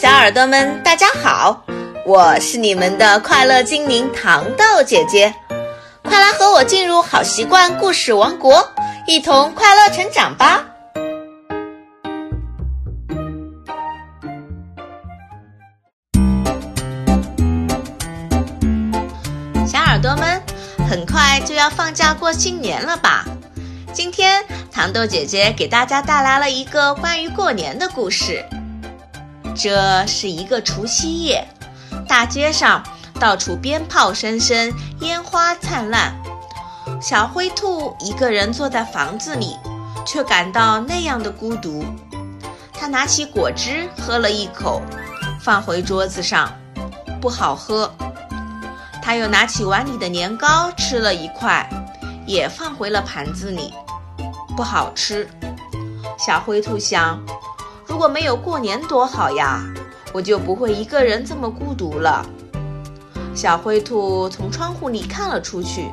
小耳朵们，大家好，我是你们的快乐精灵糖豆姐姐，快来和我进入好习惯故事王国，一同快乐成长吧！小耳朵们，很快就要放假过新年了吧？今天糖豆姐姐给大家带来了一个关于过年的故事。这是一个除夕夜，大街上到处鞭炮声声，烟花灿烂。小灰兔一个人坐在房子里，却感到那样的孤独。他拿起果汁喝了一口，放回桌子上，不好喝。他又拿起碗里的年糕吃了一块，也放回了盘子里，不好吃。小灰兔想。如果没有过年多好呀，我就不会一个人这么孤独了。小灰兔从窗户里看了出去，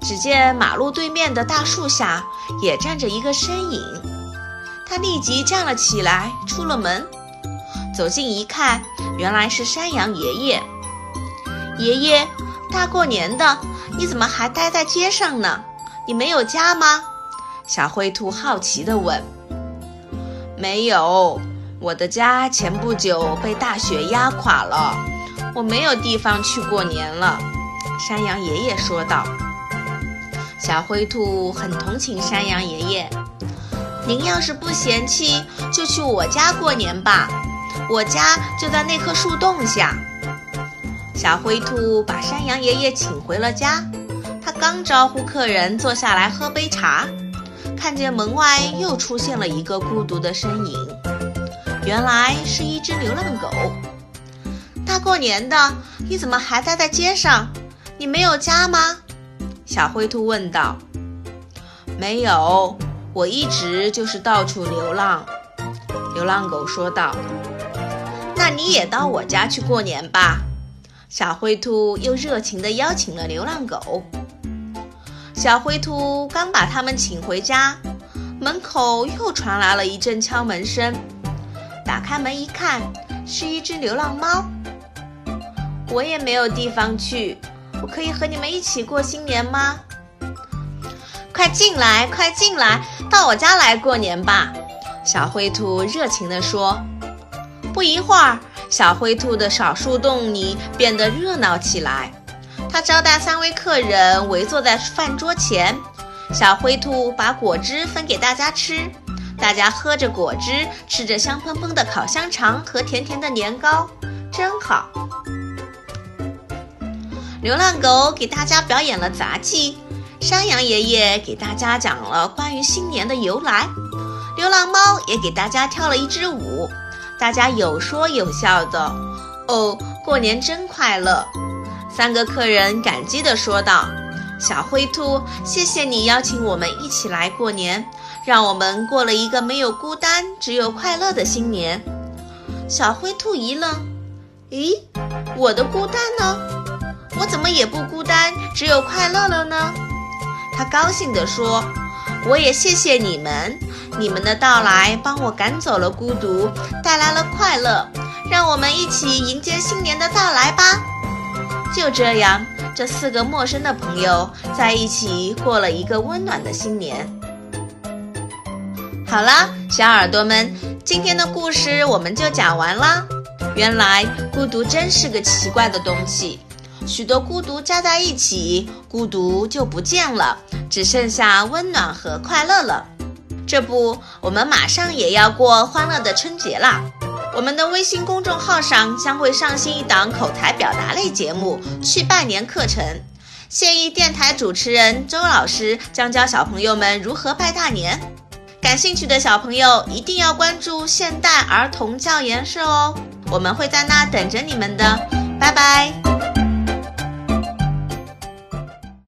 只见马路对面的大树下也站着一个身影。它立即站了起来，出了门，走近一看，原来是山羊爷爷。爷爷，大过年的，你怎么还待在街上呢？你没有家吗？小灰兔好奇地问。没有，我的家前不久被大雪压垮了，我没有地方去过年了。”山羊爷爷说道。小灰兔很同情山羊爷爷，您要是不嫌弃，就去我家过年吧，我家就在那棵树洞下。小灰兔把山羊爷爷请回了家，他刚招呼客人坐下来喝杯茶。看见门外又出现了一个孤独的身影，原来是一只流浪狗。大过年的，你怎么还待在街上？你没有家吗？小灰兔问道。没有，我一直就是到处流浪。流浪狗说道。那你也到我家去过年吧。小灰兔又热情地邀请了流浪狗。小灰兔刚把他们请回家，门口又传来了一阵敲门声。打开门一看，是一只流浪猫。我也没有地方去，我可以和你们一起过新年吗？快进来，快进来，到我家来过年吧！小灰兔热情地说。不一会儿，小灰兔的小树洞里变得热闹起来。他招待三位客人围坐在饭桌前，小灰兔把果汁分给大家吃，大家喝着果汁，吃着香喷喷的烤香肠和甜甜的年糕，真好。流浪狗给大家表演了杂技，山羊爷爷给大家讲了关于新年的由来，流浪猫也给大家跳了一支舞，大家有说有笑的，哦，过年真快乐。三个客人感激地说道：“小灰兔，谢谢你邀请我们一起来过年，让我们过了一个没有孤单、只有快乐的新年。”小灰兔一愣：“咦，我的孤单呢？我怎么也不孤单，只有快乐了呢？”他高兴地说：“我也谢谢你们，你们的到来帮我赶走了孤独，带来了快乐。让我们一起迎接新年的到来吧。”就这样，这四个陌生的朋友在一起过了一个温暖的新年。好啦，小耳朵们，今天的故事我们就讲完啦。原来孤独真是个奇怪的东西，许多孤独加在一起，孤独就不见了，只剩下温暖和快乐了。这不，我们马上也要过欢乐的春节啦。我们的微信公众号上将会上新一档口才表达类节目《去拜年课程》，现役电台主持人周老师将教小朋友们如何拜大年。感兴趣的小朋友一定要关注现代儿童教研社哦，我们会在那等着你们的，拜拜。